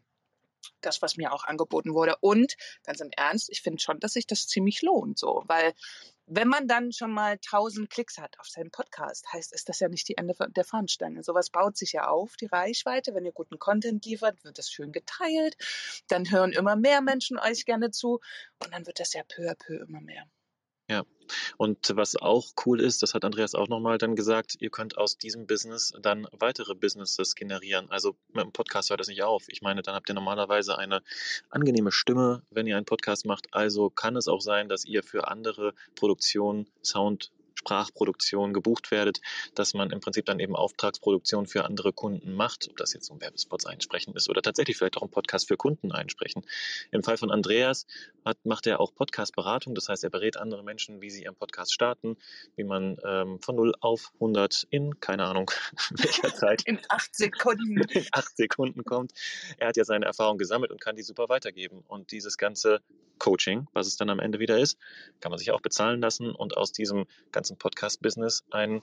das, was mir auch angeboten wurde. Und ganz im Ernst, ich finde schon, dass sich das ziemlich lohnt, so, weil wenn man dann schon mal 1000 Klicks hat auf seinen Podcast, heißt ist das ja nicht die Ende der Fahnenstange. Sowas baut sich ja auf, die Reichweite. Wenn ihr guten Content liefert, wird das schön geteilt. Dann hören immer mehr Menschen euch gerne zu. Und dann wird das ja peu à peu immer mehr.
Ja, und was auch cool ist, das hat Andreas auch nochmal dann gesagt, ihr könnt aus diesem Business dann weitere Businesses generieren. Also mit dem Podcast hört das nicht auf. Ich meine, dann habt ihr normalerweise eine angenehme Stimme, wenn ihr einen Podcast macht. Also kann es auch sein, dass ihr für andere Produktionen Sound Sprachproduktion gebucht werdet, dass man im Prinzip dann eben Auftragsproduktion für andere Kunden macht, ob das jetzt so ein Werbespot einsprechen ist oder tatsächlich vielleicht auch ein Podcast für Kunden einsprechen. Im Fall von Andreas hat, macht er auch Podcast-Beratung, das heißt, er berät andere Menschen, wie sie ihren Podcast starten, wie man ähm, von 0 auf 100 in, keine Ahnung, welcher Zeit.
In acht Sekunden.
In acht Sekunden kommt. Er hat ja seine Erfahrung gesammelt und kann die super weitergeben. Und dieses ganze Coaching, was es dann am Ende wieder ist, kann man sich auch bezahlen lassen und aus diesem ganzen Podcast-Business ein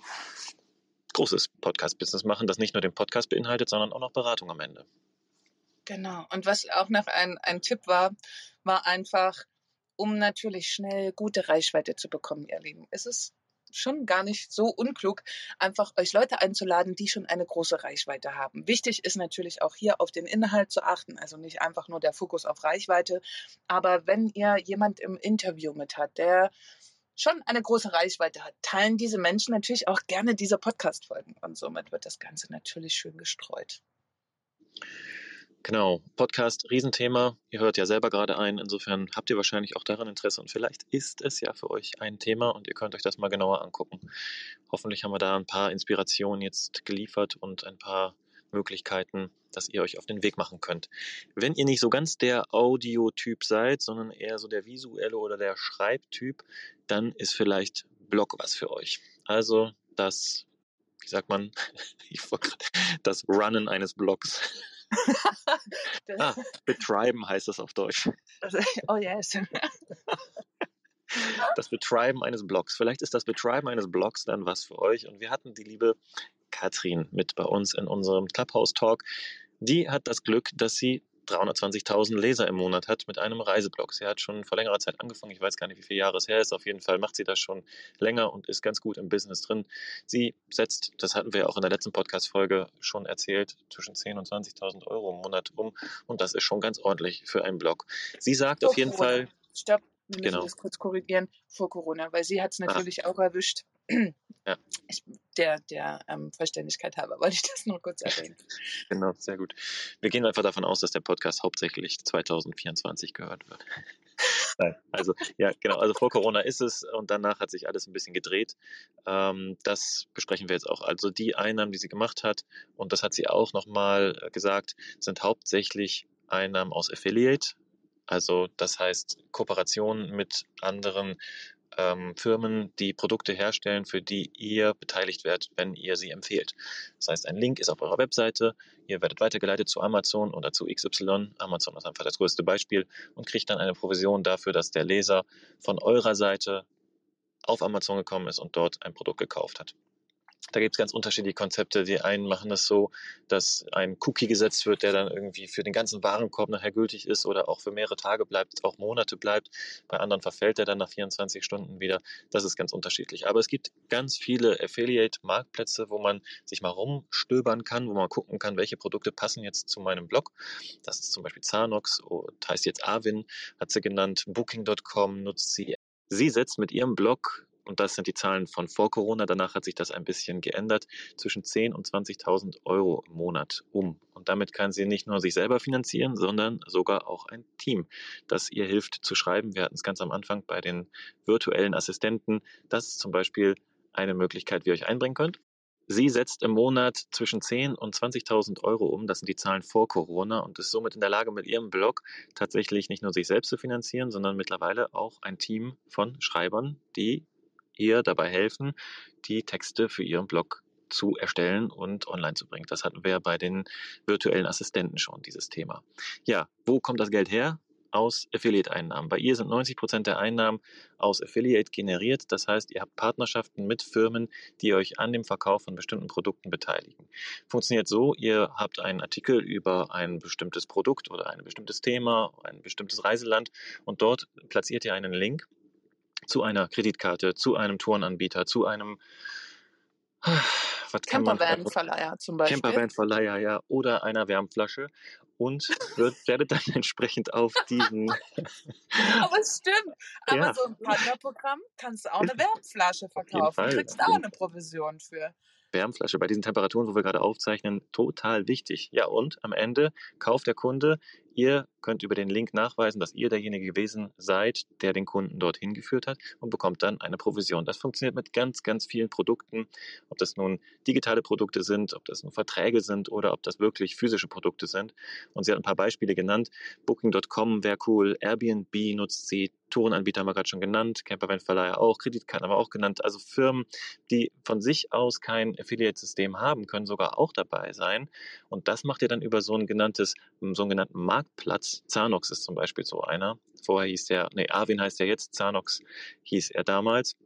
großes Podcast-Business machen, das nicht nur den Podcast beinhaltet, sondern auch noch Beratung am Ende.
Genau. Und was auch noch ein, ein Tipp war, war einfach, um natürlich schnell gute Reichweite zu bekommen, ihr Lieben. Es ist schon gar nicht so unklug, einfach euch Leute einzuladen, die schon eine große Reichweite haben. Wichtig ist natürlich auch hier auf den Inhalt zu achten, also nicht einfach nur der Fokus auf Reichweite. Aber wenn ihr jemand im Interview mit hat, der schon eine große Reichweite hat, teilen diese Menschen natürlich auch gerne diese Podcast-Folgen und somit wird das Ganze natürlich schön gestreut.
Genau, Podcast, Riesenthema. Ihr hört ja selber gerade ein. Insofern habt ihr wahrscheinlich auch daran Interesse und vielleicht ist es ja für euch ein Thema und ihr könnt euch das mal genauer angucken. Hoffentlich haben wir da ein paar Inspirationen jetzt geliefert und ein paar Möglichkeiten, dass ihr euch auf den Weg machen könnt. Wenn ihr nicht so ganz der Audiotyp seid, sondern eher so der visuelle oder der Schreibtyp, dann ist vielleicht Blog was für euch. Also das wie sagt man, das Runnen eines Blogs. ah, betreiben heißt das auf Deutsch.
oh yes.
das Betreiben eines Blogs. Vielleicht ist das Betreiben eines Blogs dann was für euch. Und wir hatten die liebe Katrin mit bei uns in unserem Clubhouse Talk. Die hat das Glück, dass sie 320.000 Leser im Monat hat mit einem Reiseblog. Sie hat schon vor längerer Zeit angefangen. Ich weiß gar nicht, wie viele Jahre es her ist. Auf jeden Fall macht sie das schon länger und ist ganz gut im Business drin. Sie setzt, das hatten wir auch in der letzten Podcast-Folge schon erzählt, zwischen 10.000 und 20.000 Euro im Monat um. Und das ist schon ganz ordentlich für einen Blog. Sie sagt oh, auf jeden Fall.
Stopp, wir müssen genau. das kurz korrigieren vor Corona, weil sie hat es ah. natürlich ah. auch erwischt. Ja. Ich, der der ähm, Vollständigkeit halber wollte ich das nur kurz erwähnen.
genau, sehr gut. Wir gehen einfach davon aus, dass der Podcast hauptsächlich 2024 gehört wird. Nein, also ja, genau. Also vor Corona ist es und danach hat sich alles ein bisschen gedreht. Ähm, das besprechen wir jetzt auch. Also die Einnahmen, die sie gemacht hat, und das hat sie auch nochmal gesagt, sind hauptsächlich Einnahmen aus Affiliate. Also das heißt Kooperationen mit anderen ähm, Firmen, die Produkte herstellen, für die ihr beteiligt werdet, wenn ihr sie empfehlt. Das heißt, ein Link ist auf eurer Webseite, ihr werdet weitergeleitet zu Amazon oder zu XY. Amazon ist einfach das größte Beispiel und kriegt dann eine Provision dafür, dass der Leser von eurer Seite auf Amazon gekommen ist und dort ein Produkt gekauft hat. Da gibt es ganz unterschiedliche Konzepte. Die einen machen das so, dass ein Cookie gesetzt wird, der dann irgendwie für den ganzen Warenkorb nachher gültig ist oder auch für mehrere Tage bleibt, auch Monate bleibt. Bei anderen verfällt er dann nach 24 Stunden wieder. Das ist ganz unterschiedlich. Aber es gibt ganz viele Affiliate-Marktplätze, wo man sich mal rumstöbern kann, wo man gucken kann, welche Produkte passen jetzt zu meinem Blog. Das ist zum Beispiel Zanox, oh, heißt jetzt Arvin, hat sie genannt. Booking.com nutzt sie. Sie setzt mit ihrem Blog und das sind die Zahlen von vor Corona, danach hat sich das ein bisschen geändert, zwischen 10.000 und 20.000 Euro im Monat um. Und damit kann sie nicht nur sich selber finanzieren, sondern sogar auch ein Team, das ihr hilft zu schreiben. Wir hatten es ganz am Anfang bei den virtuellen Assistenten. Das ist zum Beispiel eine Möglichkeit, wie ihr euch einbringen könnt. Sie setzt im Monat zwischen 10.000 und 20.000 Euro um. Das sind die Zahlen vor Corona und ist somit in der Lage, mit ihrem Blog tatsächlich nicht nur sich selbst zu finanzieren, sondern mittlerweile auch ein Team von Schreibern, die ihr dabei helfen, die Texte für ihren Blog zu erstellen und online zu bringen. Das hatten wir bei den virtuellen Assistenten schon, dieses Thema. Ja, wo kommt das Geld her? Aus Affiliate-Einnahmen. Bei ihr sind 90 Prozent der Einnahmen aus Affiliate generiert. Das heißt, ihr habt Partnerschaften mit Firmen, die euch an dem Verkauf von bestimmten Produkten beteiligen. Funktioniert so, ihr habt einen Artikel über ein bestimmtes Produkt oder ein bestimmtes Thema, ein bestimmtes Reiseland und dort platziert ihr einen Link zu einer Kreditkarte, zu einem Tourenanbieter, zu einem
Campervan-Verleiher zum Beispiel.
Campervan-Verleiher, ja, oder einer Wärmflasche und wird, werdet dann entsprechend auf diesen.
Aber es stimmt. Aber ja. so ein Partnerprogramm kannst du auch eine Wärmflasche verkaufen. Du kriegst auch eine Provision für.
Wärmflasche bei diesen Temperaturen, wo wir gerade aufzeichnen, total wichtig. Ja, und am Ende kauft der Kunde Ihr könnt über den Link nachweisen, dass ihr derjenige gewesen seid, der den Kunden dorthin geführt hat und bekommt dann eine Provision. Das funktioniert mit ganz, ganz vielen Produkten, ob das nun digitale Produkte sind, ob das nun Verträge sind oder ob das wirklich physische Produkte sind. Und sie hat ein paar Beispiele genannt. Booking.com wäre cool, Airbnb nutzt sie, Tourenanbieter haben wir gerade schon genannt, Campervan-Verleiher auch, Kreditkarten haben wir auch genannt. Also Firmen, die von sich aus kein Affiliate-System haben, können sogar auch dabei sein. Und das macht ihr dann über so ein genanntes, so einen genannten Markt Marktplatz. Zanox ist zum Beispiel so einer. Vorher hieß der, nee, Arvin heißt er jetzt, Zanox hieß er damals.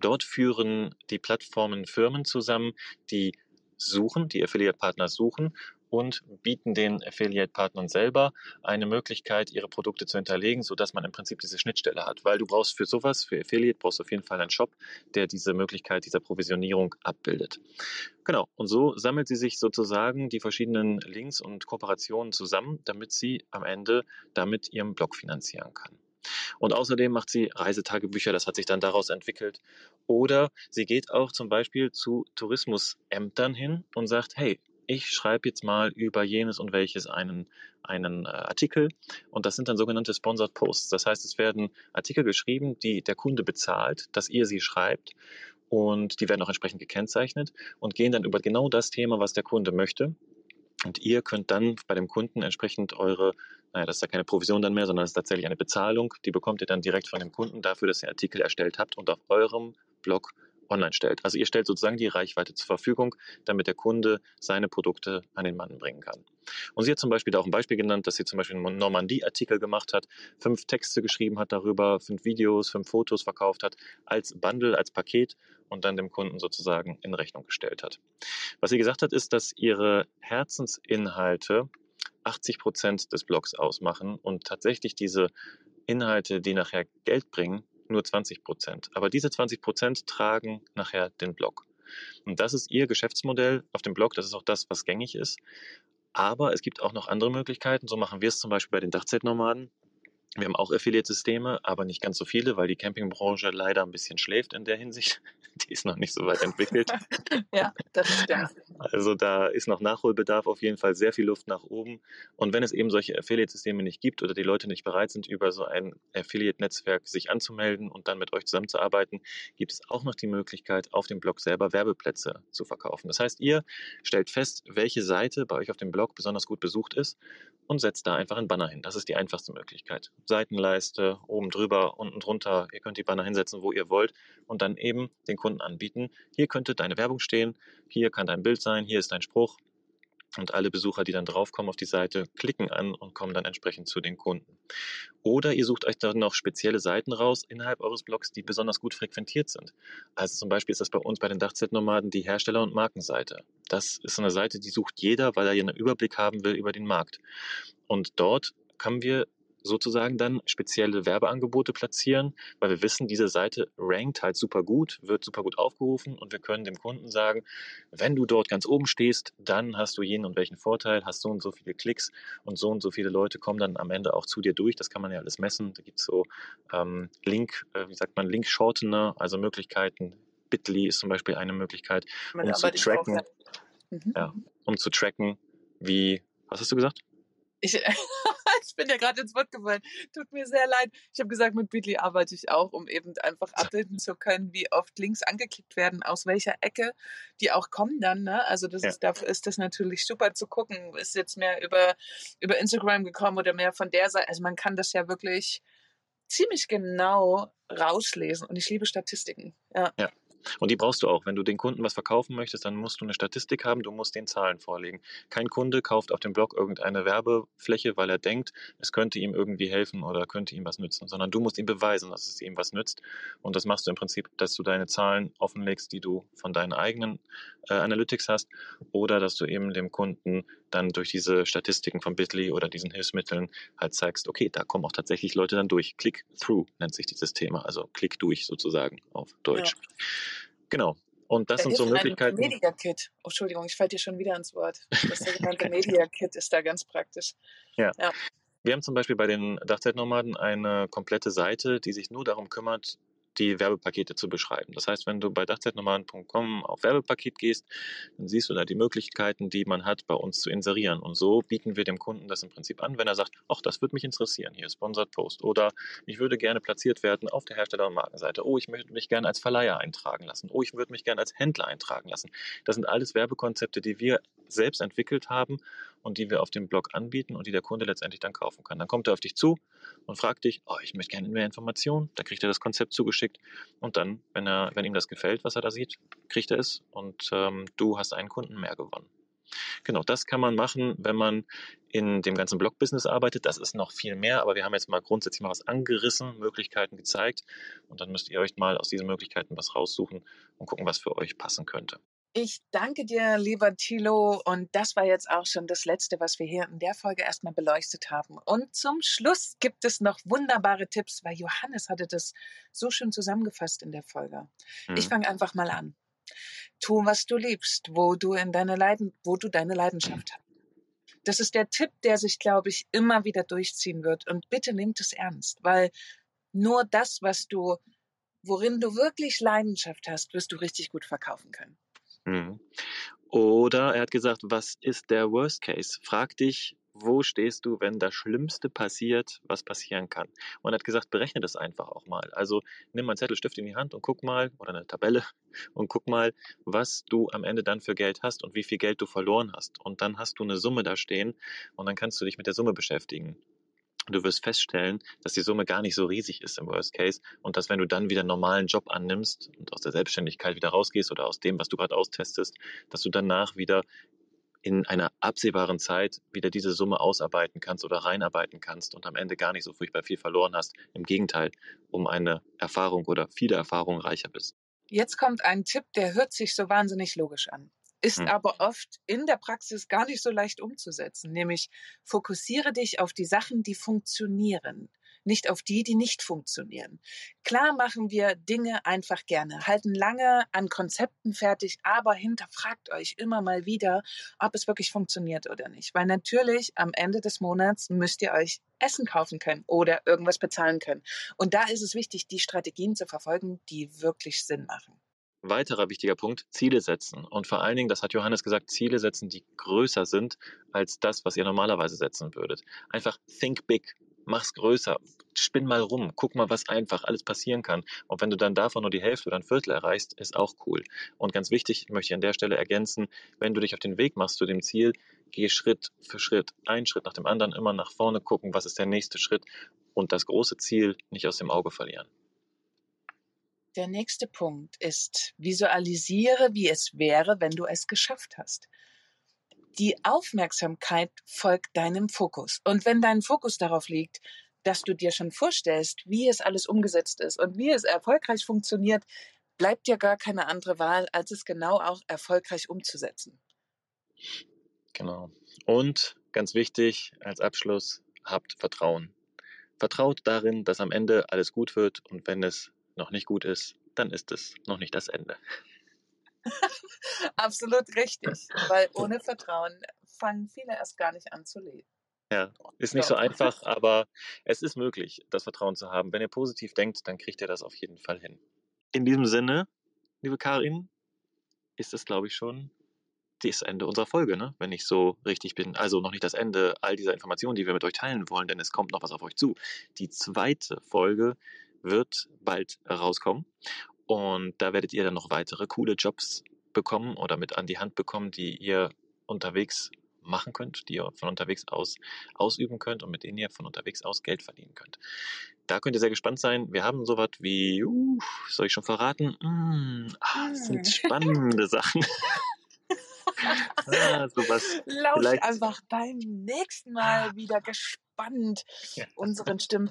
Dort führen die Plattformen Firmen zusammen, die suchen, die Affiliate-Partner suchen und bieten den Affiliate-Partnern selber eine Möglichkeit, ihre Produkte zu hinterlegen, sodass man im Prinzip diese Schnittstelle hat. Weil du brauchst für sowas, für Affiliate, brauchst du auf jeden Fall einen Shop, der diese Möglichkeit dieser Provisionierung abbildet. Genau, und so sammelt sie sich sozusagen die verschiedenen Links und Kooperationen zusammen, damit sie am Ende damit ihren Blog finanzieren kann. Und außerdem macht sie Reisetagebücher, das hat sich dann daraus entwickelt. Oder sie geht auch zum Beispiel zu Tourismusämtern hin und sagt, hey, ich schreibe jetzt mal über jenes und welches einen, einen äh, Artikel und das sind dann sogenannte Sponsored Posts. Das heißt, es werden Artikel geschrieben, die der Kunde bezahlt, dass ihr sie schreibt und die werden auch entsprechend gekennzeichnet und gehen dann über genau das Thema, was der Kunde möchte. Und ihr könnt dann bei dem Kunden entsprechend eure, naja, das ist ja keine Provision dann mehr, sondern es ist tatsächlich eine Bezahlung, die bekommt ihr dann direkt von dem Kunden dafür, dass ihr Artikel erstellt habt und auf eurem Blog online stellt. Also ihr stellt sozusagen die Reichweite zur Verfügung, damit der Kunde seine Produkte an den Mann bringen kann. Und sie hat zum Beispiel da auch ein Beispiel genannt, dass sie zum Beispiel einen Normandie-Artikel gemacht hat, fünf Texte geschrieben hat darüber, fünf Videos, fünf Fotos verkauft hat, als Bundle, als Paket und dann dem Kunden sozusagen in Rechnung gestellt hat. Was sie gesagt hat, ist, dass ihre Herzensinhalte 80 Prozent des Blogs ausmachen und tatsächlich diese Inhalte, die nachher Geld bringen, nur 20 Prozent. Aber diese 20 Prozent tragen nachher den Blog. Und das ist ihr Geschäftsmodell auf dem Blog. Das ist auch das, was gängig ist. Aber es gibt auch noch andere Möglichkeiten. So machen wir es zum Beispiel bei den Dachzeltnomaden. Wir haben auch Affiliate-Systeme, aber nicht ganz so viele, weil die Campingbranche leider ein bisschen schläft in der Hinsicht. Die ist noch nicht so weit entwickelt.
ja, das stimmt.
Also da ist noch Nachholbedarf, auf jeden Fall sehr viel Luft nach oben. Und wenn es eben solche Affiliate-Systeme nicht gibt oder die Leute nicht bereit sind, über so ein Affiliate-Netzwerk sich anzumelden und dann mit euch zusammenzuarbeiten, gibt es auch noch die Möglichkeit, auf dem Blog selber Werbeplätze zu verkaufen. Das heißt, ihr stellt fest, welche Seite bei euch auf dem Blog besonders gut besucht ist und setzt da einfach einen Banner hin. Das ist die einfachste Möglichkeit. Seitenleiste, oben drüber, unten drunter. Ihr könnt die Banner hinsetzen, wo ihr wollt und dann eben den Kunden anbieten. Hier könnte deine Werbung stehen, hier kann dein Bild sein, hier ist dein Spruch. Und alle Besucher, die dann draufkommen auf die Seite, klicken an und kommen dann entsprechend zu den Kunden. Oder ihr sucht euch dann noch spezielle Seiten raus innerhalb eures Blogs, die besonders gut frequentiert sind. Also zum Beispiel ist das bei uns bei den Dachzeltnomaden die Hersteller- und Markenseite. Das ist eine Seite, die sucht jeder, weil er hier einen Überblick haben will über den Markt. Und dort haben wir sozusagen dann spezielle Werbeangebote platzieren, weil wir wissen, diese Seite rankt halt super gut, wird super gut aufgerufen und wir können dem Kunden sagen, wenn du dort ganz oben stehst, dann hast du jenen und welchen Vorteil, hast so und so viele Klicks und so und so viele Leute kommen dann am Ende auch zu dir durch. Das kann man ja alles messen. Da gibt es so ähm, Link, äh, wie sagt man, Link-Shortener, also Möglichkeiten. Bitly ist zum Beispiel eine Möglichkeit, um zu tracken. Mhm. ja, um zu tracken, wie, was hast du gesagt?
Ich, ich bin ja gerade ins Wort gefallen. Tut mir sehr leid. Ich habe gesagt, mit Bitly arbeite ich auch, um eben einfach abbilden zu können, wie oft Links angeklickt werden, aus welcher Ecke die auch kommen dann. Ne? Also das ja. ist, dafür ist das natürlich super zu gucken. Ist jetzt mehr über, über Instagram gekommen oder mehr von der Seite. Also man kann das ja wirklich ziemlich genau rauslesen und ich liebe Statistiken. Ja.
ja. Und die brauchst du auch. Wenn du den Kunden was verkaufen möchtest, dann musst du eine Statistik haben, du musst den Zahlen vorlegen. Kein Kunde kauft auf dem Blog irgendeine Werbefläche, weil er denkt, es könnte ihm irgendwie helfen oder könnte ihm was nützen, sondern du musst ihm beweisen, dass es ihm was nützt. Und das machst du im Prinzip, dass du deine Zahlen offenlegst, die du von deinen eigenen äh, Analytics hast, oder dass du eben dem Kunden dann durch diese Statistiken von Bitly oder diesen Hilfsmitteln halt zeigst, okay, da kommen auch tatsächlich Leute dann durch. Click-through nennt sich dieses Thema, also Klick durch sozusagen auf Deutsch. Ja. Genau. Und das da sind so Möglichkeiten.
Media Kit. Oh, Entschuldigung, ich falle dir schon wieder ins Wort. Das sogenannte Media Kit ist da ganz praktisch.
Ja. ja. Wir haben zum Beispiel bei den Dachzeitnomaden eine komplette Seite, die sich nur darum kümmert, die Werbepakete zu beschreiben. Das heißt, wenn du bei dachzeitnomaden.com auf Werbepaket gehst, dann siehst du da die Möglichkeiten, die man hat, bei uns zu inserieren. Und so bieten wir dem Kunden das im Prinzip an, wenn er sagt, ach, das würde mich interessieren, hier Sponsored Post. Oder ich würde gerne platziert werden auf der Hersteller- und Markenseite. Oh, ich möchte mich gerne als Verleiher eintragen lassen. Oh, ich würde mich gerne als Händler eintragen lassen. Das sind alles Werbekonzepte, die wir selbst entwickelt haben und die wir auf dem Blog anbieten und die der Kunde letztendlich dann kaufen kann. Dann kommt er auf dich zu und fragt dich, oh, ich möchte gerne mehr Informationen. Da kriegt er das Konzept zugeschickt und dann, wenn er, wenn ihm das gefällt, was er da sieht, kriegt er es und ähm, du hast einen Kunden mehr gewonnen. Genau, das kann man machen, wenn man in dem ganzen Blog-Business arbeitet. Das ist noch viel mehr, aber wir haben jetzt mal grundsätzlich mal was angerissen, Möglichkeiten gezeigt und dann müsst ihr euch mal aus diesen Möglichkeiten was raussuchen und gucken, was für euch passen könnte.
Ich danke dir, lieber Thilo. Und das war jetzt auch schon das Letzte, was wir hier in der Folge erstmal beleuchtet haben. Und zum Schluss gibt es noch wunderbare Tipps, weil Johannes hatte das so schön zusammengefasst in der Folge. Mhm. Ich fange einfach mal an. Tu, was du liebst, wo du in deine Leiden, wo du deine Leidenschaft hast. Das ist der Tipp, der sich, glaube ich, immer wieder durchziehen wird. Und bitte nehmt es ernst, weil nur das, was du, worin du wirklich Leidenschaft hast, wirst du richtig gut verkaufen können.
Mhm. Oder er hat gesagt, was ist der Worst Case? Frag dich, wo stehst du, wenn das Schlimmste passiert, was passieren kann? Und er hat gesagt, berechne das einfach auch mal. Also nimm mal einen Zettelstift in die Hand und guck mal, oder eine Tabelle, und guck mal, was du am Ende dann für Geld hast und wie viel Geld du verloren hast. Und dann hast du eine Summe da stehen und dann kannst du dich mit der Summe beschäftigen. Du wirst feststellen, dass die Summe gar nicht so riesig ist im Worst Case und dass wenn du dann wieder einen normalen Job annimmst und aus der Selbstständigkeit wieder rausgehst oder aus dem, was du gerade austestest, dass du danach wieder in einer absehbaren Zeit wieder diese Summe ausarbeiten kannst oder reinarbeiten kannst und am Ende gar nicht so furchtbar viel verloren hast. Im Gegenteil, um eine Erfahrung oder viele Erfahrungen reicher bist.
Jetzt kommt ein Tipp, der hört sich so wahnsinnig logisch an ist hm. aber oft in der Praxis gar nicht so leicht umzusetzen. Nämlich fokussiere dich auf die Sachen, die funktionieren, nicht auf die, die nicht funktionieren. Klar machen wir Dinge einfach gerne, halten lange an Konzepten fertig, aber hinterfragt euch immer mal wieder, ob es wirklich funktioniert oder nicht. Weil natürlich am Ende des Monats müsst ihr euch Essen kaufen können oder irgendwas bezahlen können. Und da ist es wichtig, die Strategien zu verfolgen, die wirklich Sinn machen.
Weiterer wichtiger Punkt, Ziele setzen. Und vor allen Dingen, das hat Johannes gesagt, Ziele setzen, die größer sind als das, was ihr normalerweise setzen würdet. Einfach think big, mach's größer, spinn mal rum, guck mal, was einfach alles passieren kann. Und wenn du dann davon nur die Hälfte oder ein Viertel erreichst, ist auch cool. Und ganz wichtig, möchte ich an der Stelle ergänzen, wenn du dich auf den Weg machst zu dem Ziel, geh Schritt für Schritt, ein Schritt nach dem anderen, immer nach vorne gucken, was ist der nächste Schritt und das große Ziel nicht aus dem Auge verlieren.
Der nächste Punkt ist, visualisiere, wie es wäre, wenn du es geschafft hast. Die Aufmerksamkeit folgt deinem Fokus. Und wenn dein Fokus darauf liegt, dass du dir schon vorstellst, wie es alles umgesetzt ist und wie es erfolgreich funktioniert, bleibt dir gar keine andere Wahl, als es genau auch erfolgreich umzusetzen.
Genau. Und ganz wichtig als Abschluss, habt Vertrauen. Vertraut darin, dass am Ende alles gut wird und wenn es noch nicht gut ist, dann ist es noch nicht das Ende.
Absolut richtig, weil ohne Vertrauen fangen viele erst gar nicht an zu leben.
Ja, ist nicht so einfach, aber es ist möglich, das Vertrauen zu haben. Wenn ihr positiv denkt, dann kriegt ihr das auf jeden Fall hin. In diesem Sinne, liebe Karin, ist es, glaube ich, schon das Ende unserer Folge, ne? wenn ich so richtig bin. Also noch nicht das Ende all dieser Informationen, die wir mit euch teilen wollen, denn es kommt noch was auf euch zu. Die zweite Folge wird bald rauskommen. Und da werdet ihr dann noch weitere coole Jobs bekommen oder mit an die Hand bekommen, die ihr unterwegs machen könnt, die ihr von unterwegs aus ausüben könnt und mit denen ihr von unterwegs aus Geld verdienen könnt. Da könnt ihr sehr gespannt sein. Wir haben sowas wie, uh, soll ich schon verraten? Mm, ah, das sind hm. spannende Sachen.
ah, sowas. Lauscht einfach beim nächsten Mal wieder gespannt ja. unseren Stimmen.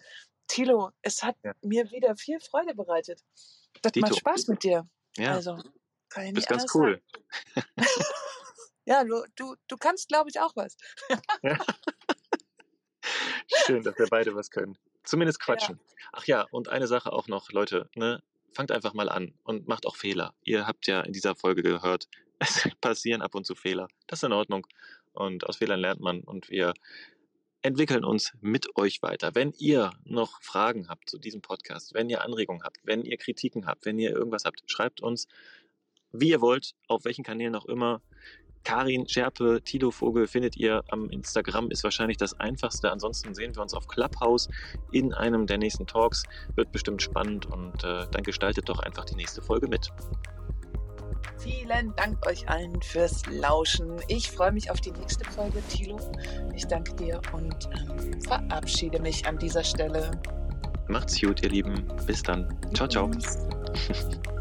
Thilo, es hat ja. mir wieder viel Freude bereitet. Das Dito. macht Spaß mit dir.
Ja. Also, kann ich Bist ganz cool.
ja, du, du, du kannst, glaube ich, auch was.
ja. Schön, dass wir beide was können. Zumindest quatschen. Ja. Ach ja, und eine Sache auch noch, Leute, ne? Fangt einfach mal an und macht auch Fehler. Ihr habt ja in dieser Folge gehört, es passieren ab und zu Fehler. Das ist in Ordnung. Und aus Fehlern lernt man und wir entwickeln uns mit euch weiter. Wenn ihr noch Fragen habt zu diesem Podcast, wenn ihr Anregungen habt, wenn ihr Kritiken habt, wenn ihr irgendwas habt, schreibt uns, wie ihr wollt, auf welchen Kanälen auch immer. Karin Scherpe, Tilo Vogel findet ihr am Instagram, ist wahrscheinlich das einfachste. Ansonsten sehen wir uns auf Clubhouse in einem der nächsten Talks. Wird bestimmt spannend und äh, dann gestaltet doch einfach die nächste Folge mit.
Vielen Dank euch allen fürs Lauschen. Ich freue mich auf die nächste Folge, Thilo. Ich danke dir und ähm, verabschiede mich an dieser Stelle.
Macht's gut, ihr Lieben. Bis dann. Ciao, ciao.